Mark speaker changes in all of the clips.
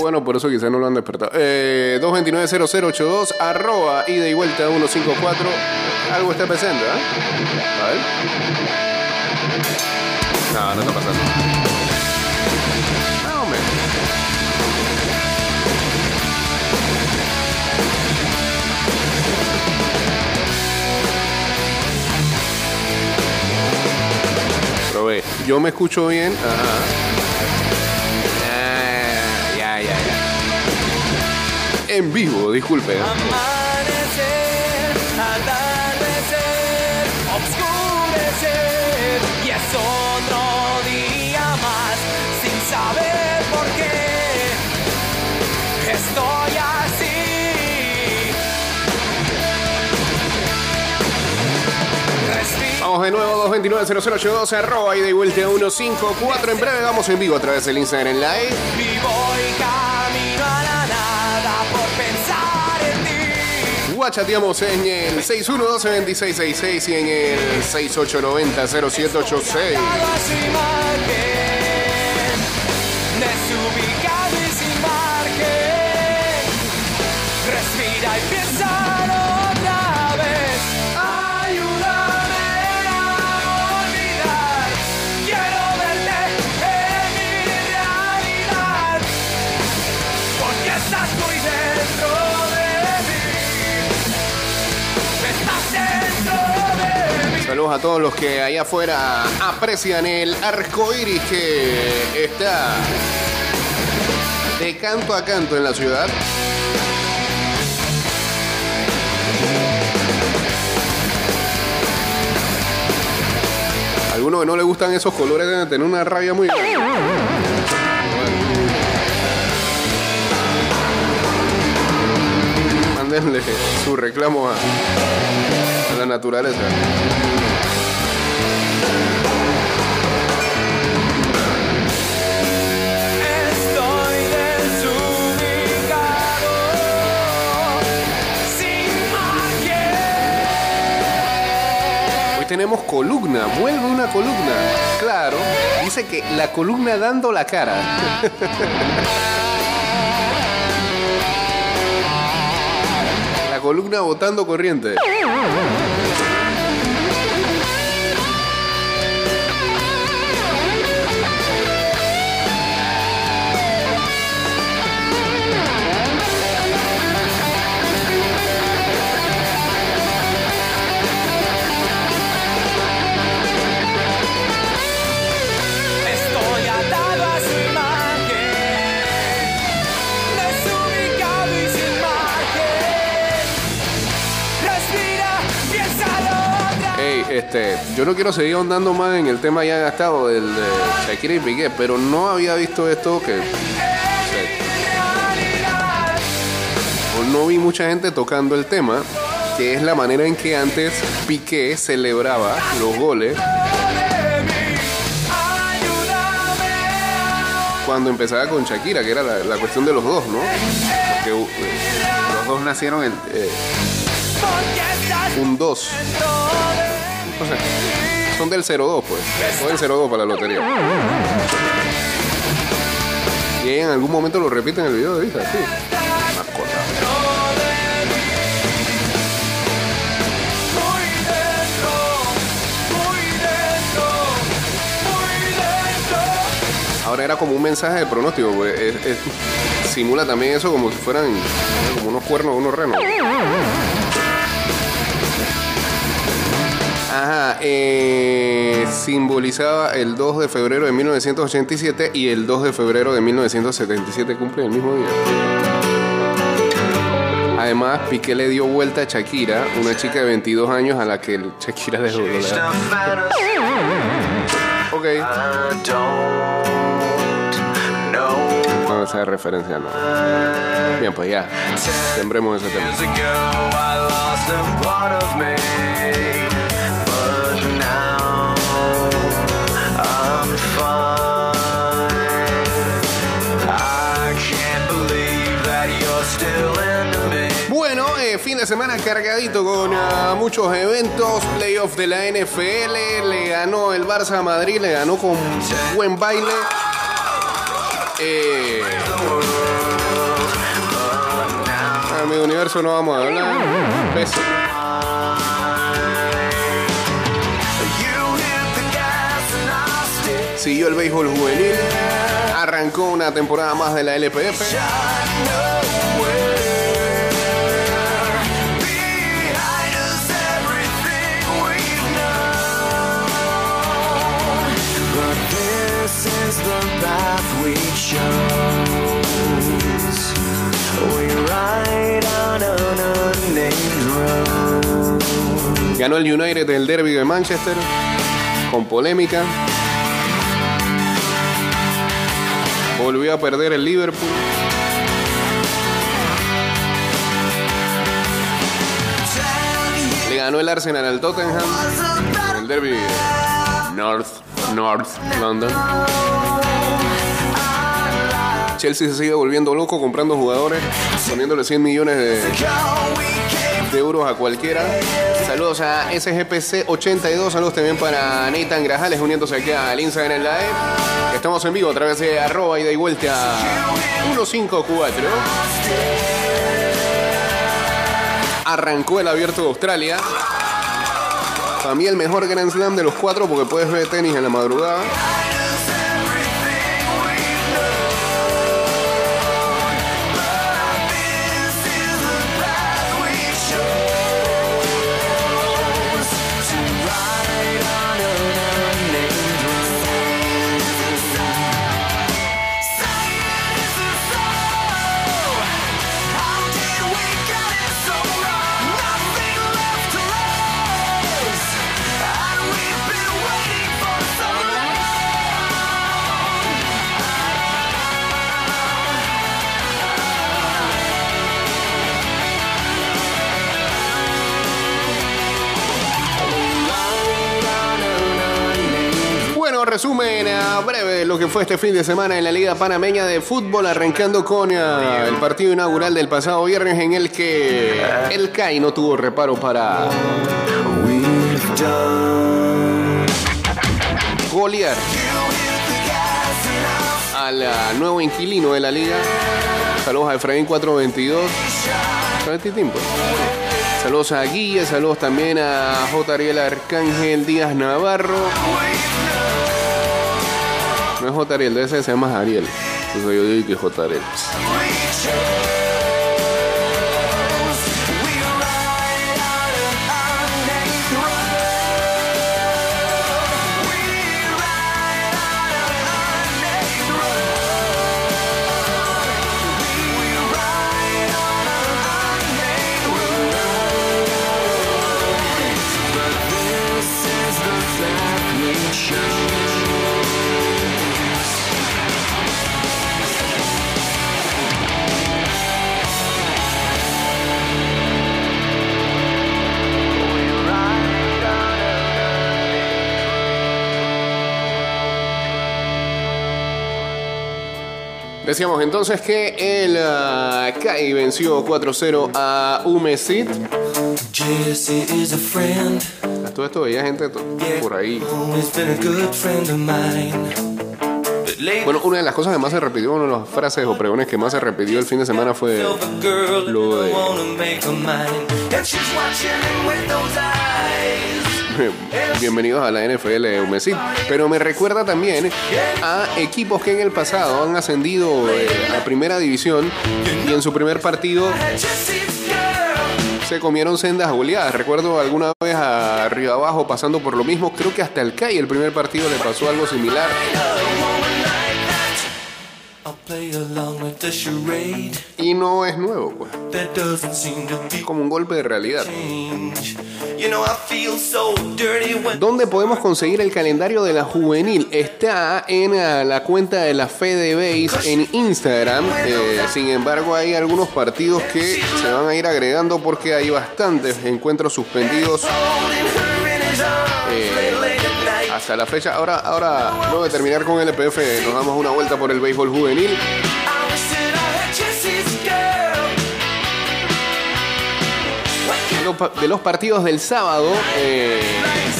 Speaker 1: Bueno, por eso quizás no lo han despertado. Eh, 229-0082, arroba, ida y vuelta 154. Algo está presente, ¿eh? A ver. No, no está pasando. No, hombre. Probé. Yo me escucho bien. Ajá. En vivo, disculpe.
Speaker 2: Amanecer, atardecer, obscurecer y es otro día más sin saber por qué estoy así.
Speaker 1: Vamos de nuevo, 229-0082, arroba y de vuelta 154. En breve vamos en vivo a través del Instagram Live.
Speaker 2: y voy camino
Speaker 1: Guachateamos en el 612-2666 y en el 6890-0786.
Speaker 2: A
Speaker 1: todos los que allá afuera aprecian el arco iris que está de canto a canto en la ciudad. Algunos que no le gustan esos colores deben tener una rabia muy grande. Su reclamo a la naturaleza. Tenemos columna, vuelve una columna. Claro, dice que la columna dando la cara. La columna botando corriente. Yo no quiero seguir ahondando más en el tema ya gastado del de Shakira y Piqué, pero no había visto esto que. o no vi mucha gente tocando el tema, que es la manera en que antes Piqué celebraba los goles cuando empezaba con Shakira, que era la, cuestión de los dos, ¿no? Porque uh, los dos nacieron en eh, un 2.
Speaker 2: De
Speaker 1: O sea, son del 02, pues. Son del 02 para la lotería. Y en algún momento lo repiten en el video de vista, sí. Ahora era como un mensaje de pronóstico, pues. es- es- simula también eso como si fueran como unos cuernos, unos renos. Ajá, eh, simbolizaba el 2 de febrero de 1987 y el 2 de febrero de 1977 cumple el mismo día. Además, Piqué le dio vuelta a Shakira, una chica de 22 años a la que el Shakira dejó de hablar. Ok. No, esa referencia no. Bien, pues ya. Sembremos ese tema. Fin de semana cargadito con ah, muchos eventos. Playoff de la NFL. Le ganó el Barça a Madrid. Le ganó con buen baile. Eh, universo no vamos a hablar. Siguió el béisbol juvenil. Arrancó una temporada más de la LPF. Ganó el United del derby de Manchester. Con polémica. Volvió a perder el Liverpool. Le ganó el Arsenal al Tottenham. En el derby de North, North London. Chelsea se sigue volviendo loco comprando jugadores, poniéndole 100 millones de, de euros a cualquiera. Saludos a SGPC82, saludos también para Nathan Grajales uniéndose aquí al Instagram Live. Estamos en vivo a través de arroba ida y vuelta 154. Arrancó el abierto de Australia. Para mí el mejor Grand Slam de los cuatro porque puedes ver tenis en la madrugada. Resumen a breve lo que fue este fin de semana en la Liga Panameña de Fútbol, arrancando con eh, el partido inaugural del pasado viernes en el que el CAI no tuvo reparo para golear al eh, nuevo inquilino de la liga. Saludos a Efraín 422. ¿Sabes, Titín, pues? Saludos a Guille, saludos también a J. Ariel Arcángel Díaz Navarro. No es J. Ariel, debe ser, Ariel. Entonces yo digo que J. Decíamos entonces que el ah, CAI venció 4-0 a Umesit.
Speaker 2: A
Speaker 1: todo esto veía gente por ahí. Bueno, una de las cosas que más se repitió, una de las frases o pregones que más se repitió el fin de semana fue Lo de- Bienvenidos a la NFL Umesit. Pero me recuerda también a equipos que en el pasado han ascendido eh, a primera división y en su primer partido se comieron sendas goleadas. Recuerdo alguna vez a abajo pasando por lo mismo. Creo que hasta el CAI el primer partido le pasó algo similar. Y no es nuevo, pues.
Speaker 2: That doesn't seem to be
Speaker 1: Como un golpe de realidad. ¿Dónde podemos conseguir el calendario de la juvenil? Está en eh, la cuenta de la Fede Base en Instagram. Eh, sin embargo, hay algunos partidos que se van a ir agregando porque hay bastantes encuentros suspendidos Eh. Hasta la fecha. Ahora, ahora, luego de terminar con el EPF, nos damos una vuelta por el béisbol juvenil. De los partidos del sábado, eh,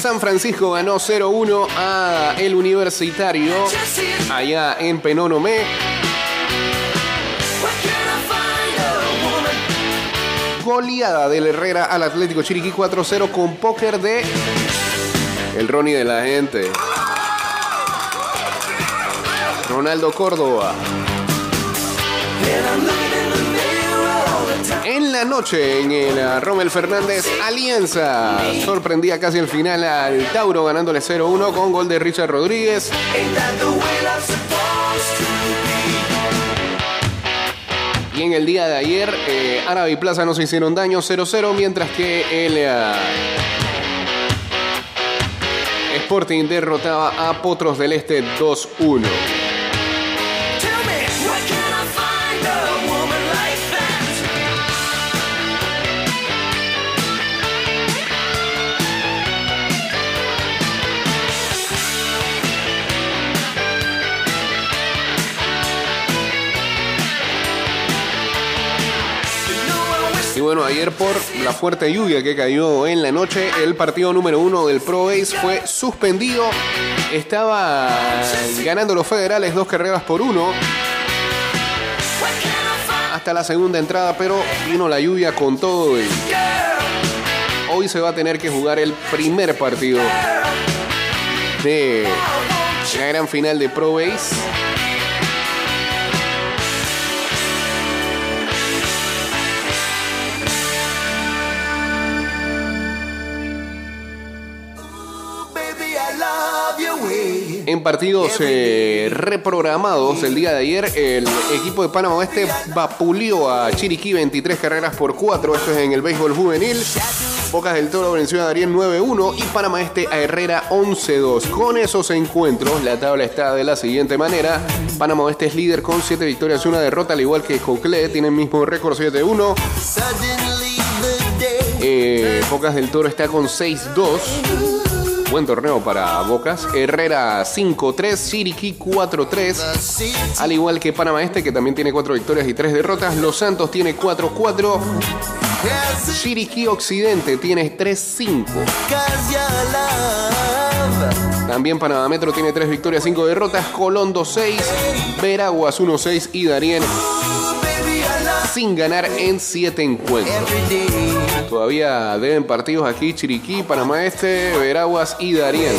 Speaker 1: San Francisco ganó 0-1 a el Universitario allá en Penonomé. goleada del Herrera al Atlético Chiriquí 4-0 con póker de el Ronnie de la gente. Ronaldo Córdoba. En la noche, en el uh, Rommel Fernández, Alianza sorprendía casi al final al Tauro ganándole 0-1 con gol de Richard Rodríguez. Y en el día de ayer, eh, Árabe y Plaza no se hicieron daño 0-0, mientras que el uh, Sporting derrotaba a Potros del Este 2-1. Y bueno, ayer por la fuerte lluvia que cayó en la noche, el partido número uno del Pro Base fue suspendido. Estaba ganando los federales dos carreras por uno hasta la segunda entrada, pero vino la lluvia con todo y hoy se va a tener que jugar el primer partido de la gran final de Pro Base. En partidos eh, reprogramados el día de ayer, el equipo de Panamá Oeste vapuleó a Chiriquí 23 carreras por 4. Esto es en el béisbol juvenil. Bocas del Toro venció a Darien 9-1 y Panamá Este a Herrera 11-2. Con esos encuentros, la tabla está de la siguiente manera. Panamá Oeste es líder con 7 victorias y una derrota, al igual que Coclé, tiene el mismo récord 7-1.
Speaker 3: Suddenly the day.
Speaker 1: Eh, Bocas del Toro está con 6-2. Buen torneo para Bocas. Herrera 5-3, Chiriquí 4-3. Al igual que Panamá Este, que también tiene 4 victorias y 3 derrotas. Los Santos tiene 4-4. Chiriquí Occidente tiene 3-5.
Speaker 3: Cause your love.
Speaker 1: También Panamá Metro tiene 3 victorias, 5 derrotas. Colón 2-6. Veraguas 1-6 y Darien sin ganar en 7 encuentros. Todavía deben partidos aquí Chiriquí, Panamá Este, Veraguas y Darien.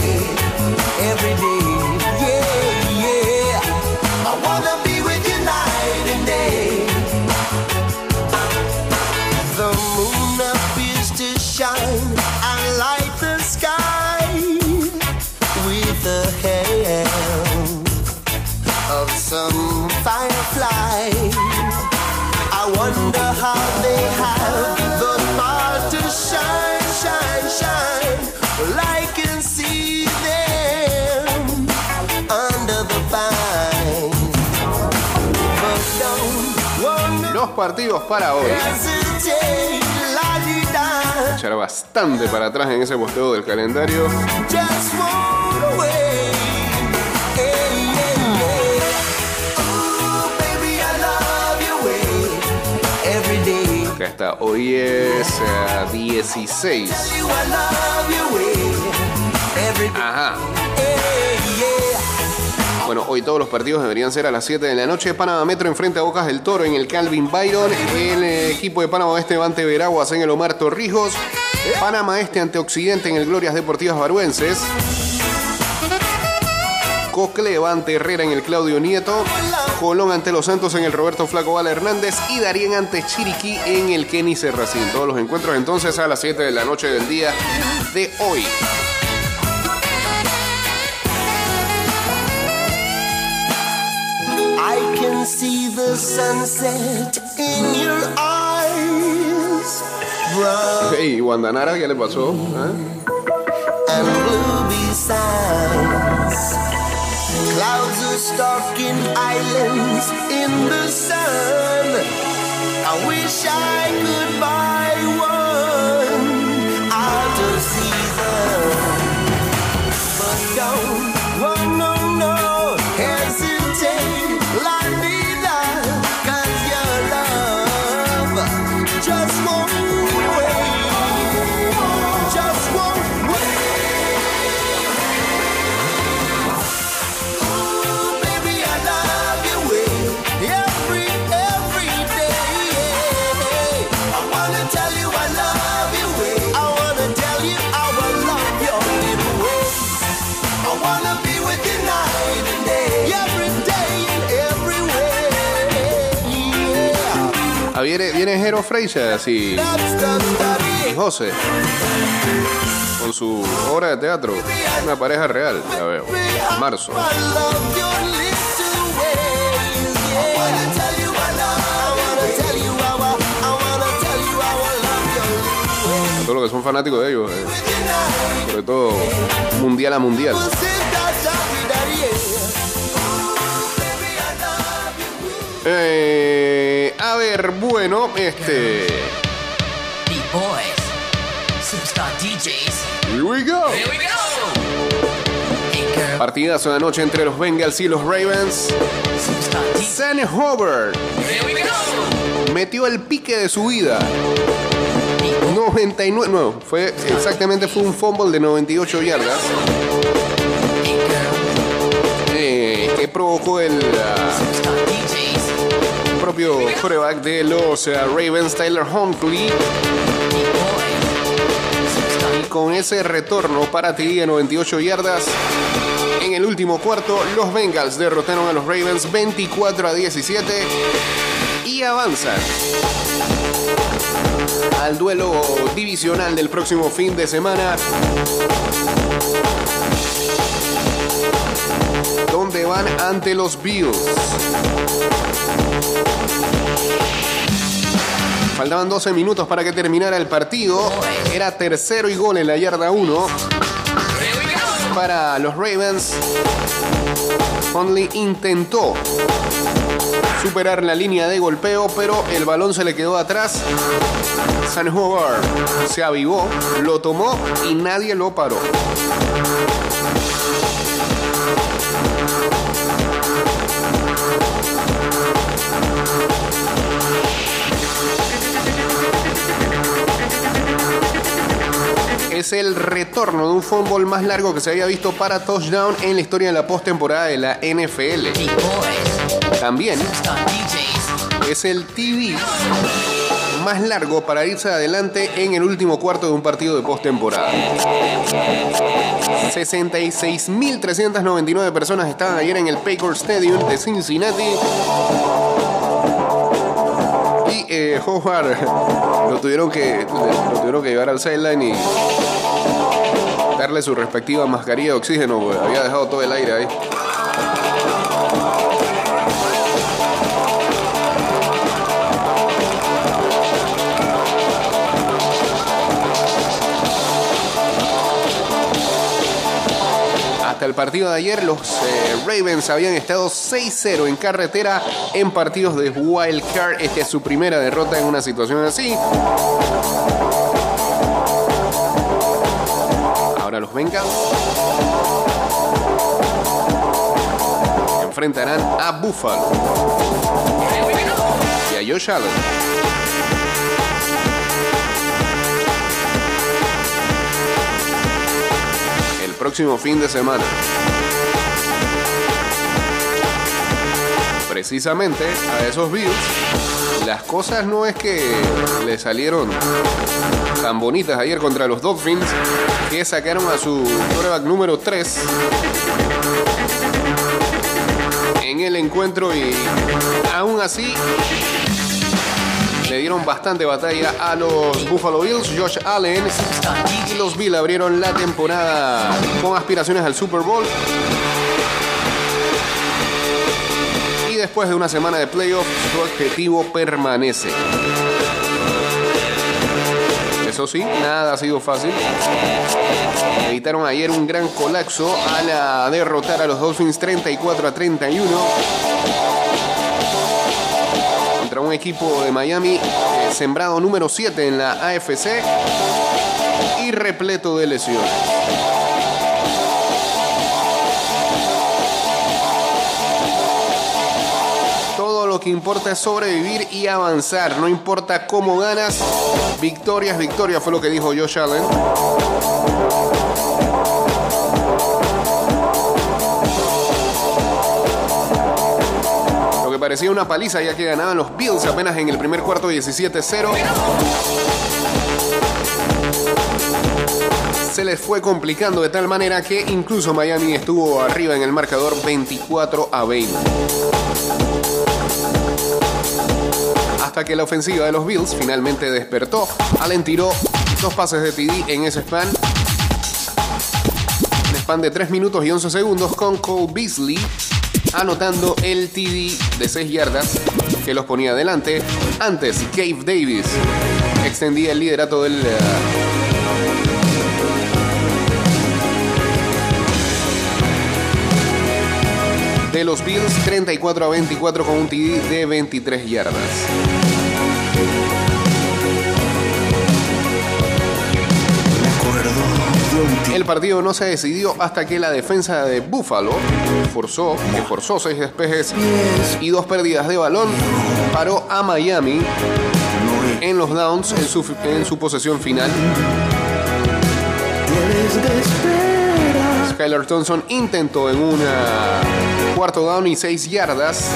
Speaker 1: Partidos para hoy. Echar bastante para atrás en ese posteo del calendario. Acá está, hoy es eh, 16.
Speaker 3: Tell
Speaker 1: Bueno, hoy todos los partidos deberían ser a las 7 de la noche. Panamá Metro enfrenta a Bocas del Toro en el Calvin Byron. El eh, equipo de Panamá Este va ante Veraguas en el Omar Torrijos. Panamá Este ante Occidente en el Glorias Deportivas Baruenses. Cocle va ante Herrera en el Claudio Nieto. Colón ante Los Santos en el Roberto Flaco Vala Hernández. Y Darien ante Chiriquí en el Kenny Serracín. Todos los encuentros entonces a las 7 de la noche del día de hoy.
Speaker 3: See the sunset in your eyes,
Speaker 1: Hey, Guandanara, ¿qué le pasó? ¿Ah?
Speaker 3: and blue besides. Clouds are stalking islands in the sun. I wish I could buy
Speaker 1: viene, viene Jero y, José con su obra de teatro. Una pareja real, ya veo. Marzo. Todos los que son fanáticos de ellos. eh. Sobre todo mundial a mundial. Eh, a ver, bueno, este. Here we go. Partidazo de anoche entre los Bengals y los Ravens. Sam
Speaker 2: go.
Speaker 1: metió el pique de su vida.
Speaker 2: Beat Boys,
Speaker 1: 99, no, fue exactamente fue un fumble de 98 yardas eh, que provocó el ah. Propio quarterback de los ah, Ravens, Tyler Huntley, y con ese retorno para TD de 98 yardas. En el último cuarto, los Bengals derrotaron a los Ravens 24 a 17 y avanzan al duelo divisional del próximo fin de semana. Donde van ante los Bills. Faltaban 12 minutos para que terminara el partido. Era tercero y gol en la yarda 1
Speaker 2: Here we go.
Speaker 1: para los Ravens. Conley intentó superar la línea de golpeo, pero el balón se le quedó atrás. San Howard se avivó, lo tomó y nadie lo paró. Retorno de un fútbol más largo que se había visto para touchdown en la historia de la postemporada de la NFL. También es el TV más largo para irse adelante en el último cuarto de un partido de postemporada. 66.399 personas estaban ayer en el Paycor Stadium de Cincinnati. Y eh, Howard lo tuvieron que lo tuvieron que llevar al sideline y darle su respectiva mascarilla de oxígeno, había dejado todo el aire ahí. Hasta el partido de ayer, los eh, Ravens habían estado 6-0 en carretera en partidos de Wild Card. Esta es su primera derrota en una situación así. Los Bengals enfrentarán a Buffalo y a Josh Allen. El próximo fin de semana. Precisamente a esos Bills, las cosas no es que le salieron tan bonitas ayer contra los Dolphins, que sacaron a su quarterback número 3 en el encuentro y aún así le dieron bastante batalla a los Buffalo Bills. Josh Allen y los Bills abrieron la temporada con aspiraciones al Super Bowl. Después de una semana de playoffs, su objetivo permanece. Eso sí, nada ha sido fácil. Evitaron ayer un gran colapso al derrotar a los Dolphins 34 a 31 contra un equipo de Miami eh, sembrado número 7 en la AFC y repleto de lesiones. Lo que importa es sobrevivir y avanzar. No importa cómo ganas. Victoria es victoria, fue lo que dijo Josh Allen. Lo que parecía una paliza ya que ganaban los Bills apenas en el primer cuarto 17-0. Se les fue complicando de tal manera que incluso Miami estuvo arriba en el marcador 24 a 20. Hasta que la ofensiva de los Bills finalmente despertó. Allen tiró dos pases de TD en ese span. Un span de 3 minutos y 11 segundos con Cole Beasley anotando el TD de 6 yardas que los ponía adelante. Antes, Cave Davis extendía el liderato del... eh, de los Bills 34 a 24 con un TD de 23 yardas. El partido no se decidió hasta que la defensa de Buffalo forzó, que forzó seis despejes y dos pérdidas de balón, paró a Miami en los downs en su, posesión final. Skylar Thompson intentó en una cuarto down y seis yardas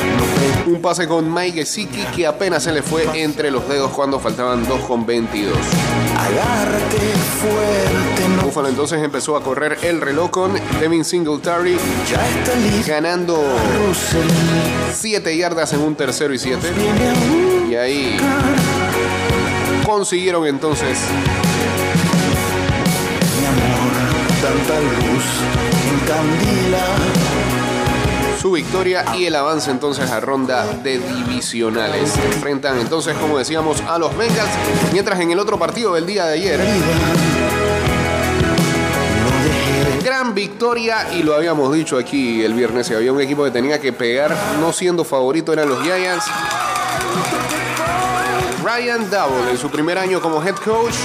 Speaker 1: un pase con Mike Gesicki que apenas se le fue entre los dedos cuando faltaban 2 con 22.
Speaker 3: Agárrate fuerte, no
Speaker 1: Buffalo entonces empezó a correr el reloj con Devin Singletary ganando
Speaker 3: Russell
Speaker 1: 7 yardas en un tercero y 7.
Speaker 3: viene a buscar.
Speaker 1: Y ahí consiguieron entonces
Speaker 3: Mi amor, tanta luz encandila.
Speaker 1: Su victoria y el avance entonces a ronda de divisionales. Se enfrentan entonces, como decíamos, a los Bengals, mientras en el otro partido del día de ayer, gran victoria y lo habíamos dicho aquí el viernes, había un equipo que tenía que pegar, no siendo favorito eran los Giants. Ryan Double en su primer año como head coach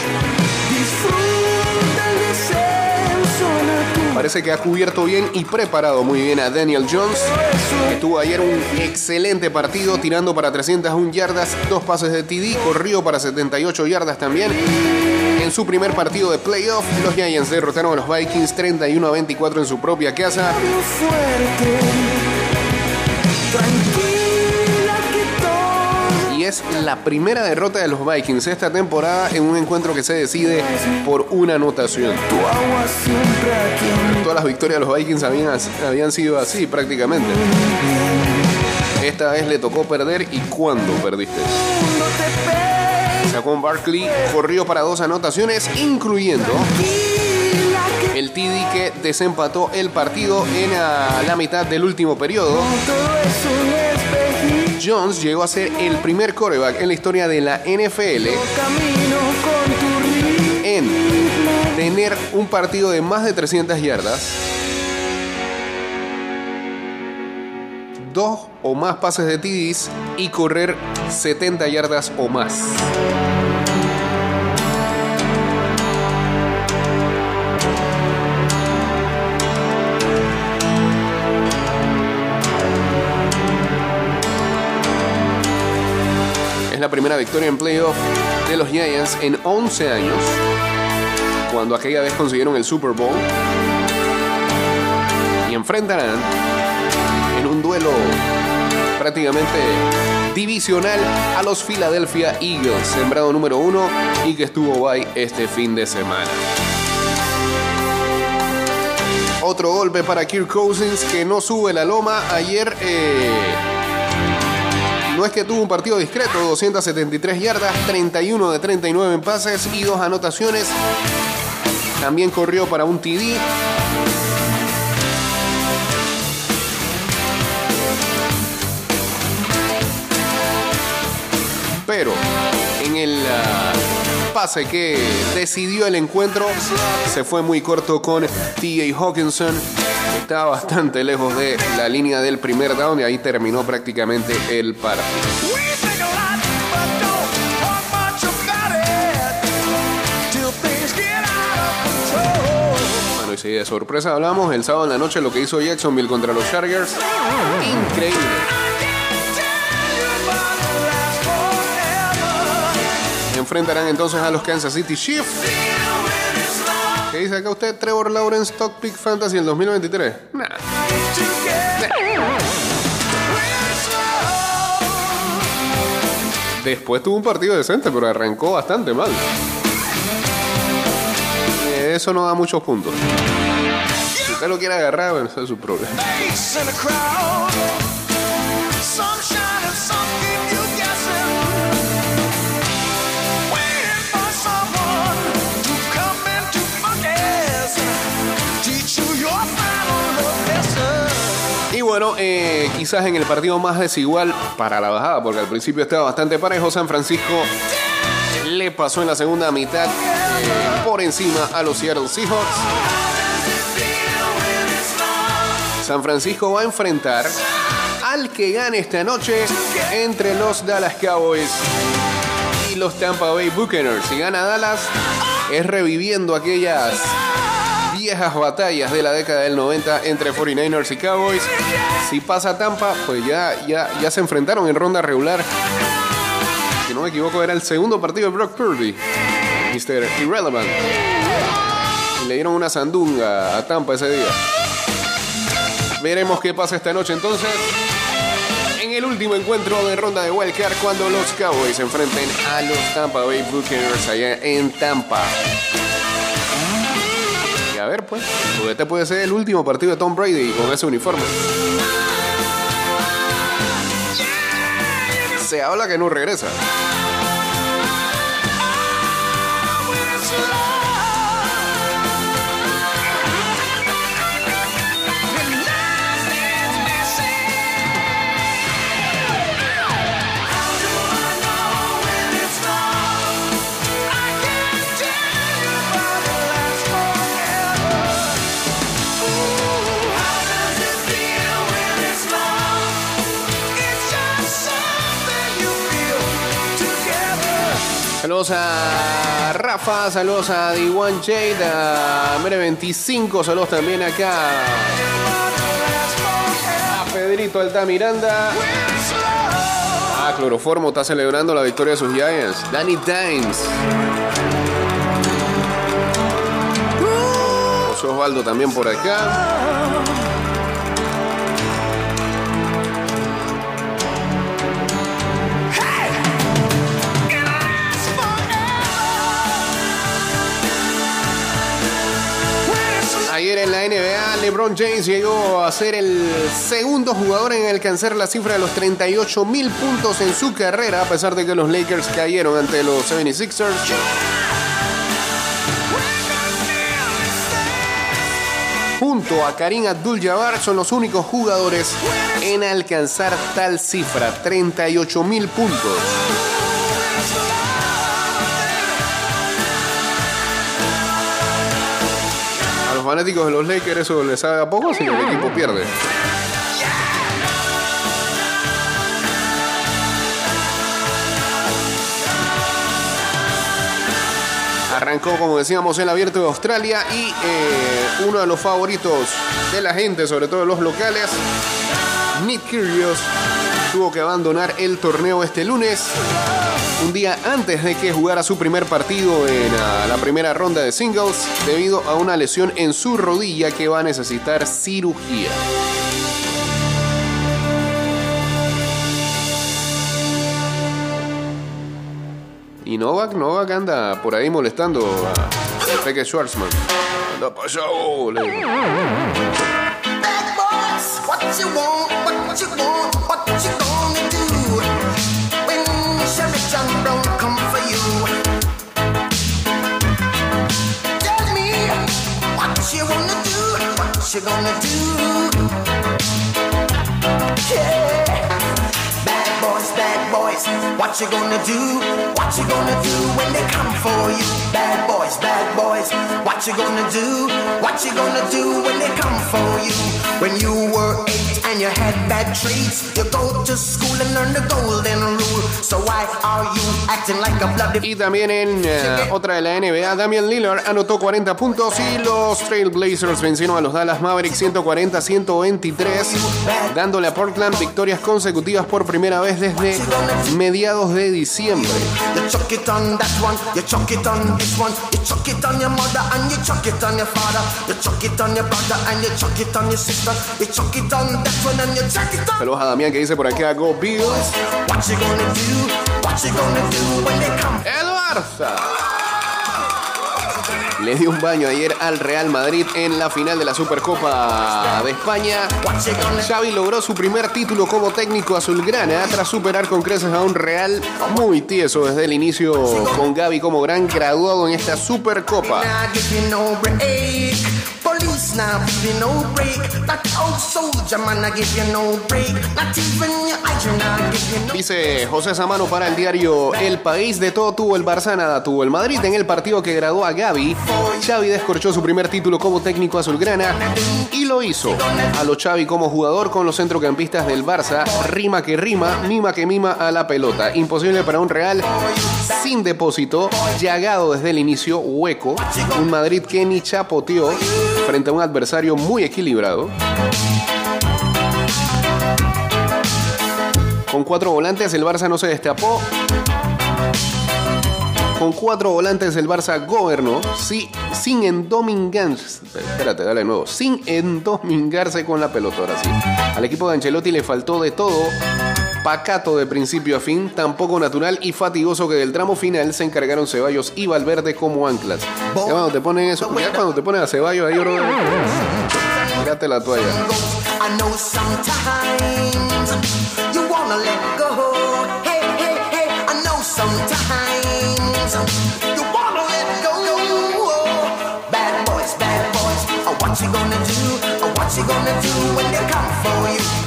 Speaker 1: Parece que ha cubierto bien y preparado muy bien a Daniel Jones, que tuvo ayer un excelente partido tirando para 301 yardas, dos pases de TD, corrió para 78 yardas también. En su primer partido de playoff, los Giants derrotaron a los Vikings 31 a 24 en su propia casa. Es la primera derrota de los Vikings esta temporada en un encuentro que se decide por una anotación. Todas las victorias de los Vikings habían, habían sido así prácticamente. Esta vez le tocó perder y ¿cuándo perdiste? Saquon Barkley corrió para dos anotaciones, incluyendo el TD que desempató el partido en ah, la mitad del último periodo. Jones llegó a ser el primer quarterback en la historia de la NFL en tener un partido de más de 300 yardas, dos o más pases de TDs y correr 70 yardas o más. Primera victoria en playoff de los Giants en 11 años, cuando aquella vez consiguieron el Super Bowl. Y enfrentarán en un duelo prácticamente divisional a los Philadelphia Eagles, sembrado número uno y que estuvo bye este fin de semana. Otro golpe para Kirk Cousins que no sube la loma. Ayer eh, no es que tuvo un partido discreto, 273 yardas, 31 de 39 en pases y dos anotaciones. También corrió para un TD. Pero en el ah, pase que decidió el encuentro se fue muy corto con T.A. Hawkinson. Estaba bastante lejos de la línea del primer down y ahí terminó prácticamente el partido. Bueno, y si de sorpresa hablamos, el sábado en la noche lo que hizo Jacksonville contra los Chargers. Increíble. Enfrentarán entonces a los Kansas City Chiefs. ¿Qué dice acá usted? Trevor Lawrence Top Pick Fantasy el 2023. Nah. Después tuvo un partido decente, pero arrancó bastante mal. Eso no da muchos puntos. Si usted lo quiere agarrar, bueno, es su problema. Bueno, eh, quizás en el partido más desigual para la bajada, porque al principio estaba bastante parejo, San Francisco le pasó en la segunda mitad eh, por encima a los Seattle Seahawks. San Francisco va a enfrentar al que gane esta noche entre los Dallas Cowboys y los Tampa Bay Buccaneers. Si gana Dallas, es reviviendo aquellas viejas batallas de la década del 90 entre 49ers y Cowboys. Si pasa Tampa, pues ya, ya, ya se enfrentaron en ronda regular. Si no me equivoco, era el segundo partido de Brock Purdy. Mr. Irrelevant. Y le dieron una sandunga a Tampa ese día. Veremos qué pasa esta noche entonces. En el último encuentro de ronda de Wildcard cuando los Cowboys se enfrenten a los Tampa Bay Buccaneers allá en Tampa. A ver pues, porque este puede ser el último partido de Tom Brady con ese uniforme. Se habla que no regresa. Saludos a Rafa, saludos a D1 Jade, a Mere25, saludos también acá a Pedrito Alta Miranda. Ah, Cloroformo está celebrando la victoria de sus Giants. Danny Times. José Osvaldo también por acá. En la NBA, LeBron James llegó a ser el segundo jugador en alcanzar la cifra de los 38 mil puntos en su carrera, a pesar de que los Lakers cayeron ante los 76ers. Junto a Karim Abdul-Jabbar son los únicos jugadores en alcanzar tal cifra, 38 mil puntos. Fanáticos de los Lakers eso les sabe a poco si el equipo pierde. Arrancó, como decíamos, el abierto de Australia y eh, uno de los favoritos de la gente, sobre todo los locales, Nick Kyrgios, tuvo que abandonar el torneo este lunes, un día antes de que jugara su primer partido en ah, la primera ronda de singles, debido a una lesión en su rodilla que va a necesitar cirugía. Y Novak, Novak anda por ahí molestando a Peque Schwarzman. Anda pa' allá,
Speaker 4: what you wanna do, what you gonna do? Yeah. Boys, what you gonna do? What you gonna do when they come for you? Bad boys, bad boys, what you gonna do? What you gonna do when they come for you? When you were eight and you had bad traits, you go to school and learn the golden rule. So why are you acting like a bloody
Speaker 1: Y también en eh, otra de la NBA, Damian Lillard anotó 40 puntos y los Trailblazers vencieron a los Dallas Mavericks 140-123, dándole a Portland victorias consecutivas por primera vez desde mediados de diciembre. Saludos a Damián que dice por acá, Go Bills.
Speaker 4: What
Speaker 1: Le dio un baño ayer al Real Madrid en la final de la Supercopa de España. Xavi logró su primer título como técnico azulgrana tras superar con creces a un Real muy tieso desde el inicio con Gaby como gran graduado en esta Supercopa. Dice José Samano para el diario El País, de todo tuvo el Barça, nada tuvo el Madrid. En el partido que graduó a Gaby, Xavi descorchó su primer título como técnico azulgrana y lo hizo. A lo Xavi como jugador con los centrocampistas del Barça, rima que rima, mima que mima a la pelota. Imposible para un Real sin depósito, llagado desde el inicio, hueco. Un Madrid que ni chapoteó frente a un adversario muy equilibrado. Con cuatro volantes el Barça no se destapó. Con cuatro volantes el Barça gobernó, sí, sin endomingarse. Espérate, dale de nuevo. Sin endomingarse con la pelota, ahora sí. Al equipo de Ancelotti le faltó de todo. Pacato de principio a fin, tampoco natural y fatigoso que del tramo final se encargaron Ceballos y Valverde como anclas. Ya cuando te ponen eso, ya cuando te ponen a Ceballos ahí, bro, tírate la toalla.
Speaker 4: I know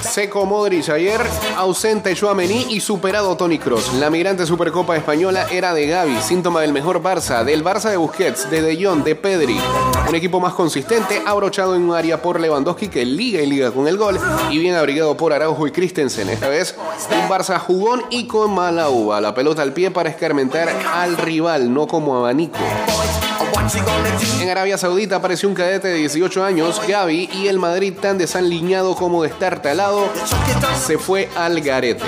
Speaker 1: Seco Modric ayer, ausente Chouameni y superado Tony Cross. La migrante Supercopa Española era de Gaby, síntoma del mejor Barça, del Barça de Busquets, de De Jong, de Pedri. Un equipo más consistente, abrochado en un área por Lewandowski que liga y liga con el gol y bien abrigado por Araujo y Christensen. Esta vez un Barça jugón y con mala uva. La pelota al pie para escarmentar al rival, no como abanico. En Arabia Saudita apareció un cadete de 18 años, Gaby, y el Madrid tan desanliñado como
Speaker 4: chuck it on
Speaker 1: se fue al garete.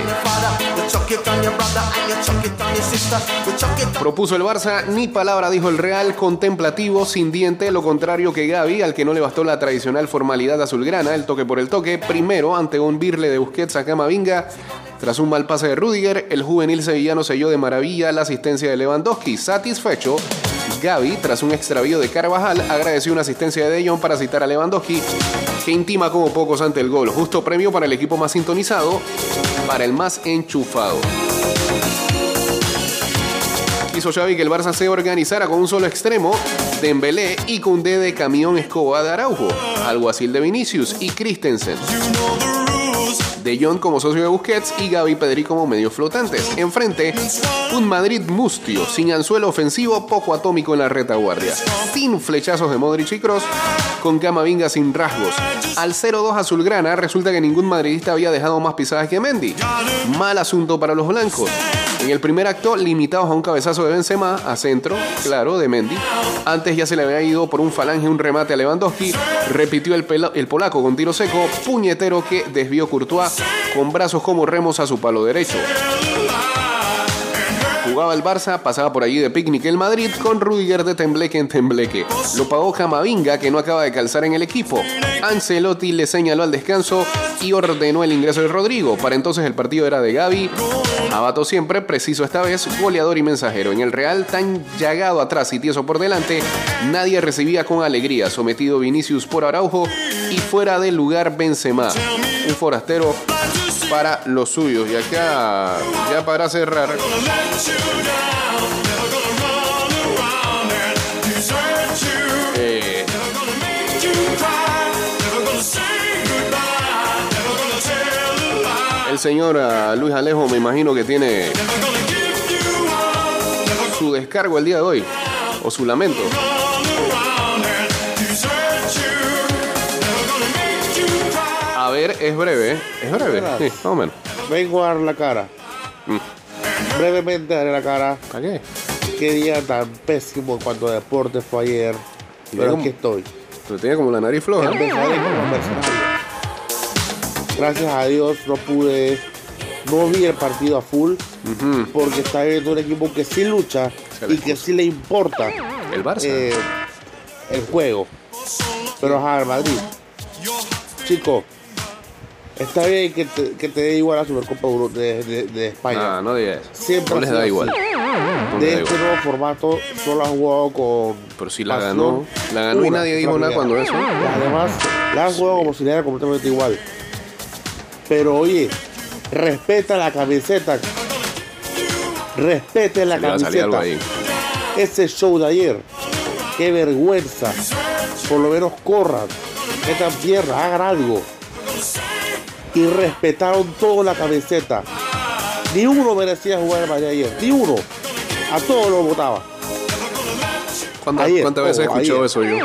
Speaker 1: Propuso el Barça, ni palabra dijo el Real, contemplativo, sin diente, lo contrario que Gaby, al que no le bastó la tradicional formalidad azulgrana, el toque por el toque, primero ante un birle de Busquets a Camavinga. Tras un mal pase de Rudiger, el juvenil sevillano selló de maravilla la asistencia de Lewandowski. Satisfecho, Gaby, tras un extravío de Carvajal, agradeció una asistencia de De Jong para citar a Lewandowski, que intima como pocos ante el gol. Justo premio para el equipo más sintonizado, para el más enchufado. Hizo Xavi que el Barça se organizara con un solo extremo, Dembélé y con D de camión escoba de Araujo, alguacil de Vinicius y Christensen. De Jong como socio de Busquets y Gaby Pedri como medio flotantes. Enfrente, un Madrid mustio, sin anzuelo ofensivo, poco atómico en la retaguardia. Sin flechazos de Modric y Cross, con Camavinga sin rasgos. Al 0-2 azulgrana, resulta que ningún madridista había dejado más pisadas que Mendy. Mal asunto para los blancos. En el primer acto, limitados a un cabezazo de Benzema, a centro, claro, de Mendy. Antes ya se le había ido por un falange un remate a Lewandowski. Repitió el, el polaco con tiro seco, puñetero que desvió Courtois con brazos como remos a su palo derecho. Jugaba el Barça, pasaba por allí de picnic el Madrid con Rudiger de tembleque en tembleque. Lo pagó Camavinga, que no acaba de calzar en el equipo. Ancelotti le señaló al descanso y ordenó el ingreso de Rodrigo. Para entonces el partido era de Gaby. Abato siempre, preciso esta vez, goleador y mensajero. En el Real, tan llagado atrás y tieso por delante, nadie recibía con alegría. Sometido Vinicius por Araujo y fuera del lugar Benzema. Un forastero para los suyos. Y acá, ya para cerrar, eh, el señor ah, Luis Alejo me imagino que tiene su descargo el día de hoy, o su lamento. Ver, es breve, ¿eh? es breve, sí, más o menos.
Speaker 5: Vengo a dar la cara. Brevemente daré la cara.
Speaker 1: ¿Para qué?
Speaker 5: Qué día tan pésimo cuando deporte fue ayer. Pero
Speaker 1: Pero-
Speaker 5: aquí estoy.
Speaker 1: Pero tiene como la nariz floja.
Speaker 5: Gracias a Dios no pude. No vi el partido a full. Porque está viendo un equipo que sí lucha y que sí le importa
Speaker 1: El Barça.
Speaker 5: eh, el juego. Pero ajá, el Madrid. Chico, está bien que te, que te dé igual la Supercopa de, de- de España.
Speaker 1: Ah, no digas.
Speaker 5: Siempre
Speaker 1: no les da
Speaker 5: así.
Speaker 1: igual. No les
Speaker 5: de
Speaker 1: da
Speaker 5: este
Speaker 1: igual.
Speaker 5: nuevo formato solo ha jugado con.
Speaker 1: Pero si la ganó. La ganó y nadie dijo nada cuando eso.
Speaker 5: Además, la han jugado como si le era completamente igual. Pero oye, respeta la camiseta. Respete la
Speaker 1: a
Speaker 5: camiseta. Ese show de ayer. Qué vergüenza. por lo menos corran, metan tierra, hagan algo. Y respetaron toda la camiseta. Ni uno merecía jugar el Madrid ayer, ni uno. A todos los votaba.
Speaker 1: ¿Cuántas, veces he
Speaker 5: ojo,
Speaker 1: escuchado eso yo?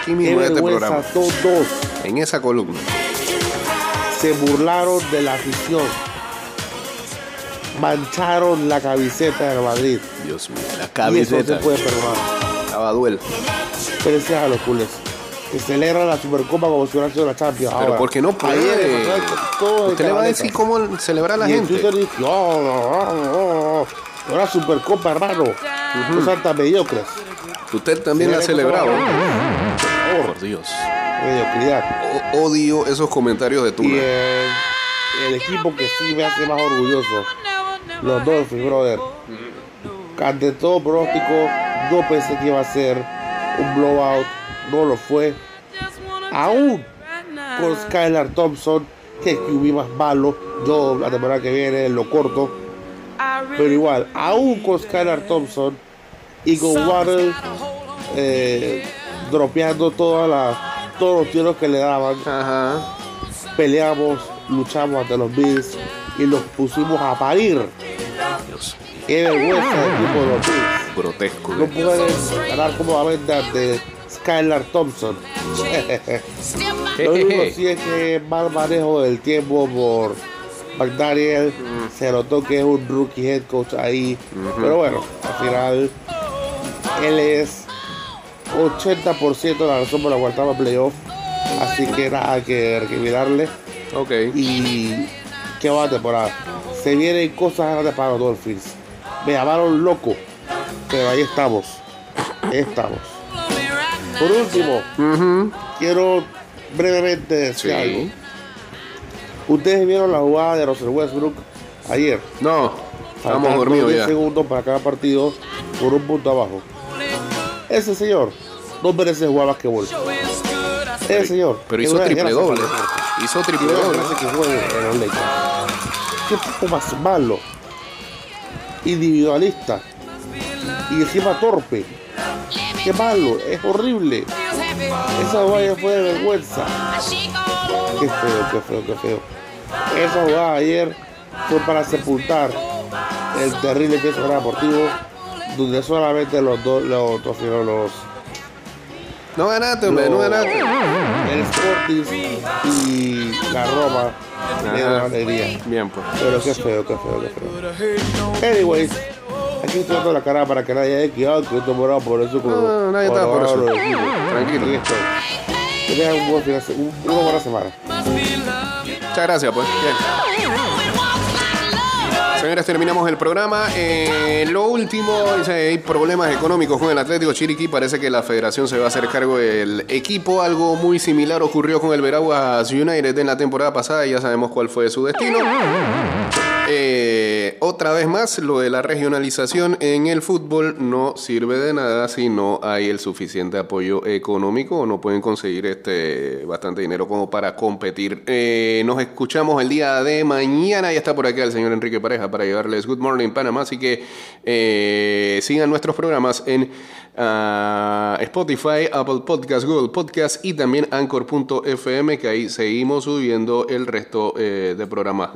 Speaker 1: Aquí mismo en este programa.
Speaker 5: todos.
Speaker 1: En esa columna.
Speaker 5: se burlaron de la afición. Mancharon la camiseta del Madrid.
Speaker 1: Dios mío, la
Speaker 5: Y eso
Speaker 1: camiseta.
Speaker 5: se puede perdonar.
Speaker 1: Estaba duel.
Speaker 5: Felicidades a los culés. Que celebran la Supercopa como si sido la Champions.
Speaker 1: Pero
Speaker 5: Ahora,
Speaker 1: porque no puede.
Speaker 5: ayer, todo
Speaker 1: Usted le va a decir cómo celebrar a la
Speaker 5: Y en
Speaker 1: gente.
Speaker 5: Twitter dice, oh, oh, oh, una Supercopa, hermano. No sean tan mediocres.
Speaker 1: Usted también la ha celebrado.
Speaker 5: por
Speaker 1: Dios.
Speaker 5: Mediocridad.
Speaker 1: O- odio esos comentarios de
Speaker 5: Y
Speaker 1: Tuna.
Speaker 5: el, el equipo que sí me hace más orgulloso, los Dolphins, brother. Ante todo pronóstico, no pensé que iba a ser un blowout, no lo fue. Aún con Skylar Thompson, que es QB más malo, yo la temporada que viene lo corto, pero igual, aún con Skylar Thompson y con Waddle eh, dropeando todas las, todos los tiros que le daban,
Speaker 1: Ajá.
Speaker 5: peleamos, luchamos ante los Bills y los pusimos a parir.
Speaker 1: Dios.
Speaker 5: Qué vergüenza el equipo de los Bills.
Speaker 1: Grotesco.
Speaker 5: No pueden ganar cómodamente ante Skylar Thompson. Lo único sí es que mal manejo del tiempo por McDaniel. Se notó que es un rookie head coach ahí. Pero bueno, al final él es 80% de la razón por la cual estaba playoff. Así que nada que recriminarle.
Speaker 1: Ok.
Speaker 5: Y qué va temporada. Se vienen cosas grandes para los Dolphins. Me llamaron loco. Pero ahí estamos. Ahí estamos. Por último, quiero brevemente decir
Speaker 1: Sí.
Speaker 5: algo. Ustedes vieron la jugada de Russell Westbrook ayer.
Speaker 1: No.
Speaker 5: Faltando
Speaker 1: dormidos
Speaker 5: 10
Speaker 1: ya.
Speaker 5: segundos para cada partido por un punto abajo. Ese señor no merece jugar basquetbol. Ese señor.
Speaker 1: Pero hizo triple doble. Hizo triple doble.
Speaker 5: hace que juegue en los Lakers. Qué tipo más malo. Individualista. Y encima torpe. Qué malo. Es horrible. Esa jugada fue de vergüenza. Qué feo, qué feo, qué feo. Esa jugada ayer fue para sepultar el terrible que era deportivo, donde solamente los dos, los los, los
Speaker 1: No ganaste, hombre. No ganaste.
Speaker 5: el Sporting y la Roma dieron
Speaker 1: Ajá.
Speaker 5: alegría.
Speaker 1: Bien, pues.
Speaker 5: Pero qué feo, qué feo, qué feo. Anyways, aquí estoy dando la cara para que nadie haya quedado que estoy morado por eso. Como,
Speaker 1: No, nadie está por eso. Tranquilo.
Speaker 5: Aquí estoy. Que tengan un buen final, un- una buena semana.
Speaker 1: Muchas gracias, pues. Bien. Señores, terminamos el programa. Eh, lo último, dice, hay problemas económicos con el Atlético Chiriquí. Parece que la federación se va a hacer cargo del equipo. Algo muy similar ocurrió con el Veraguas United en la temporada pasada. y Ya sabemos cuál fue su destino. Eh, otra vez más, lo de la regionalización en el fútbol no sirve de nada si no hay el suficiente apoyo económico o no pueden conseguir este bastante dinero como para competir. Eh, nos escuchamos el día de mañana. Ya está por acá el señor Enrique Pareja para llevarles Good Morning Panamá. Así que eh, sigan nuestros programas en ah, Spotify, Apple Podcast, Google Podcast y también Anchor.fm que ahí seguimos subiendo el resto eh, de programas.